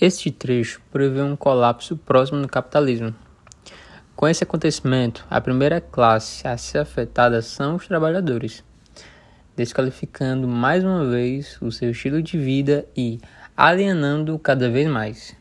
Este trecho prevê um colapso próximo no capitalismo. Com esse acontecimento, a primeira classe a ser afetada são os trabalhadores, desqualificando mais uma vez o seu estilo de vida e alienando cada vez mais.